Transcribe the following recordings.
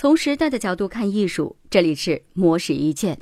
从时代的角度看艺术，这里是魔石一见。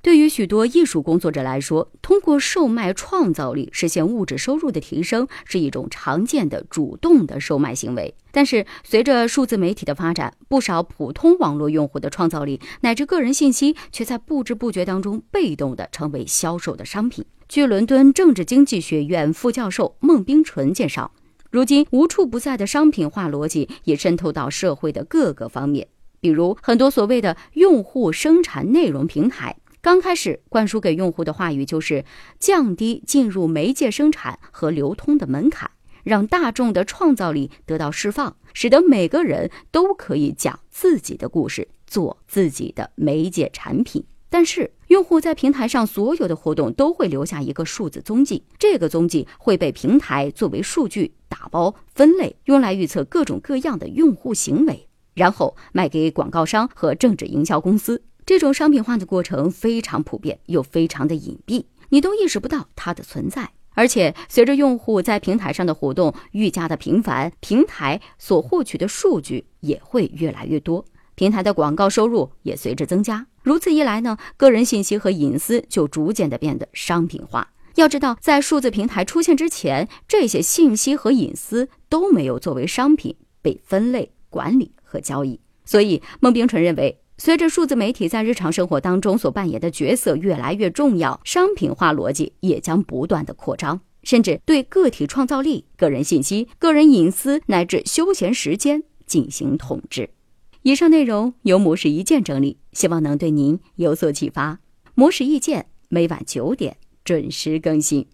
对于许多艺术工作者来说，通过售卖创造力实现物质收入的提升，是一种常见的主动的售卖行为。但是，随着数字媒体的发展，不少普通网络用户的创造力乃至个人信息，却在不知不觉当中被动的成为销售的商品。据伦敦政治经济学院副教授孟冰纯介绍，如今无处不在的商品化逻辑也渗透到社会的各个方面，比如很多所谓的用户生产内容平台。刚开始灌输给用户的话语就是降低进入媒介生产和流通的门槛，让大众的创造力得到释放，使得每个人都可以讲自己的故事，做自己的媒介产品。但是，用户在平台上所有的活动都会留下一个数字踪迹，这个踪迹会被平台作为数据打包分类，用来预测各种各样的用户行为，然后卖给广告商和政治营销公司。这种商品化的过程非常普遍，又非常的隐蔽，你都意识不到它的存在。而且，随着用户在平台上的活动愈加的频繁，平台所获取的数据也会越来越多，平台的广告收入也随之增加。如此一来呢，个人信息和隐私就逐渐的变得商品化。要知道，在数字平台出现之前，这些信息和隐私都没有作为商品被分类、管理和交易。所以，孟冰纯认为。随着数字媒体在日常生活当中所扮演的角色越来越重要，商品化逻辑也将不断的扩张，甚至对个体创造力、个人信息、个人隐私乃至休闲时间进行统治。以上内容由模式一键整理，希望能对您有所启发。模式意见每晚九点准时更新。